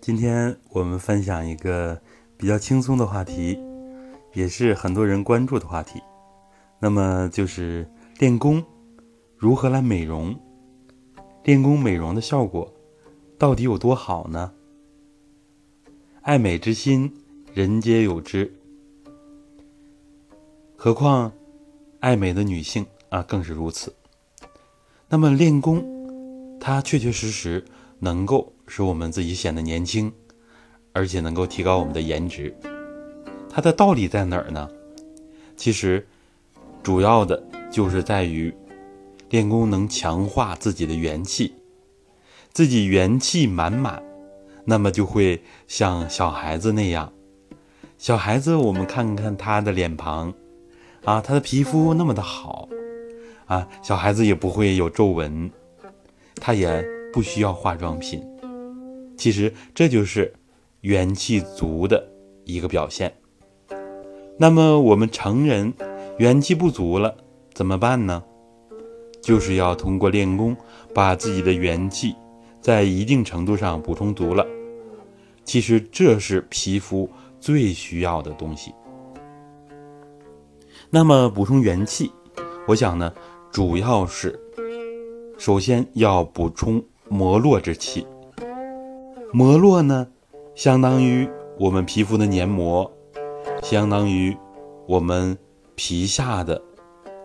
今天我们分享一个比较轻松的话题，也是很多人关注的话题。那么就是练功如何来美容？练功美容的效果到底有多好呢？爱美之心，人皆有之。何况爱美的女性啊，更是如此。那么练功，它确确实实能够。使我们自己显得年轻，而且能够提高我们的颜值。它的道理在哪儿呢？其实，主要的就是在于练功能强化自己的元气，自己元气满满，那么就会像小孩子那样。小孩子，我们看看他的脸庞，啊，他的皮肤那么的好，啊，小孩子也不会有皱纹，他也不需要化妆品。其实这就是元气足的一个表现。那么我们成人元气不足了怎么办呢？就是要通过练功，把自己的元气在一定程度上补充足了。其实这是皮肤最需要的东西。那么补充元气，我想呢，主要是首先要补充膜络之气。膜络呢，相当于我们皮肤的黏膜，相当于我们皮下的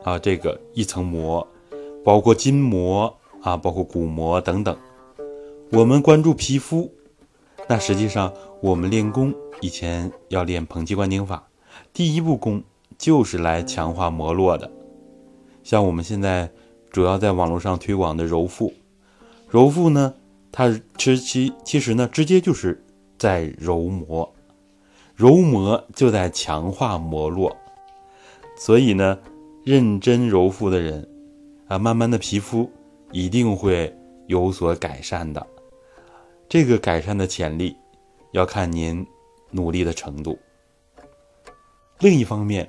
啊这个一层膜，包括筋膜啊，包括骨膜等等。我们关注皮肤，那实际上我们练功以前要练捧气观顶法，第一步功就是来强化膜络的。像我们现在主要在网络上推广的揉腹，揉腹呢。它其其其实呢，直接就是在揉膜，揉膜就在强化膜络，所以呢，认真揉腹的人，啊，慢慢的皮肤一定会有所改善的。这个改善的潜力，要看您努力的程度。另一方面，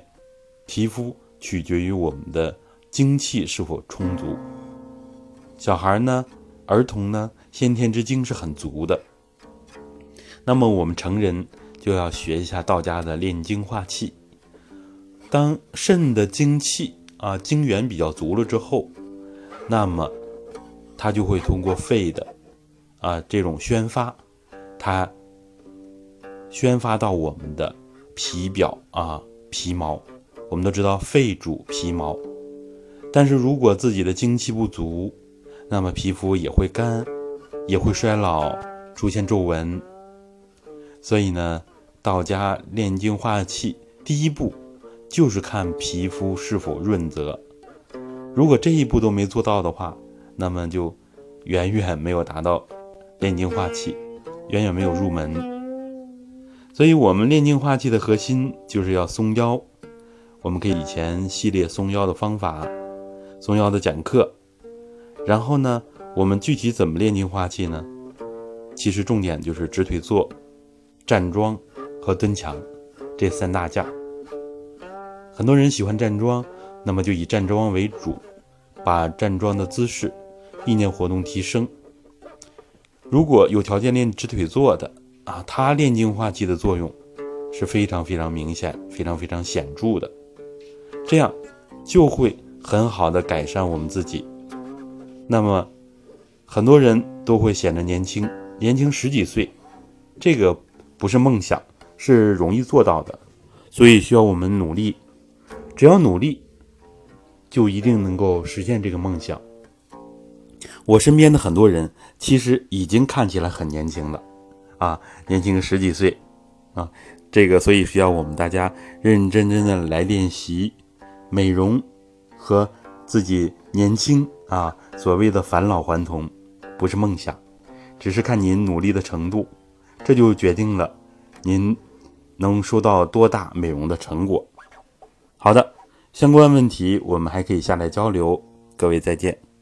皮肤取决于我们的精气是否充足。小孩呢？儿童呢，先天之精是很足的。那么我们成人就要学一下道家的炼精化气。当肾的精气啊精元比较足了之后，那么它就会通过肺的啊这种宣发，它宣发到我们的皮表啊皮毛。我们都知道肺主皮毛，但是如果自己的精气不足，那么皮肤也会干，也会衰老，出现皱纹。所以呢，道家炼精化气，第一步就是看皮肤是否润泽。如果这一步都没做到的话，那么就远远没有达到炼精化气，远远没有入门。所以，我们炼精化气的核心就是要松腰。我们可以以前系列松腰的方法，重要的讲课。然后呢，我们具体怎么练精化气呢？其实重点就是直腿坐、站桩和蹲墙这三大件。很多人喜欢站桩，那么就以站桩为主，把站桩的姿势、意念活动提升。如果有条件练直腿坐的啊，它练精化气的作用是非常非常明显、非常非常显著的，这样就会很好的改善我们自己。那么，很多人都会显得年轻，年轻十几岁，这个不是梦想，是容易做到的，所以需要我们努力。只要努力，就一定能够实现这个梦想。我身边的很多人其实已经看起来很年轻了，啊，年轻十几岁，啊，这个所以需要我们大家认认真真的来练习美容和自己年轻。啊，所谓的返老还童，不是梦想，只是看您努力的程度，这就决定了您能收到多大美容的成果。好的，相关问题我们还可以下来交流，各位再见。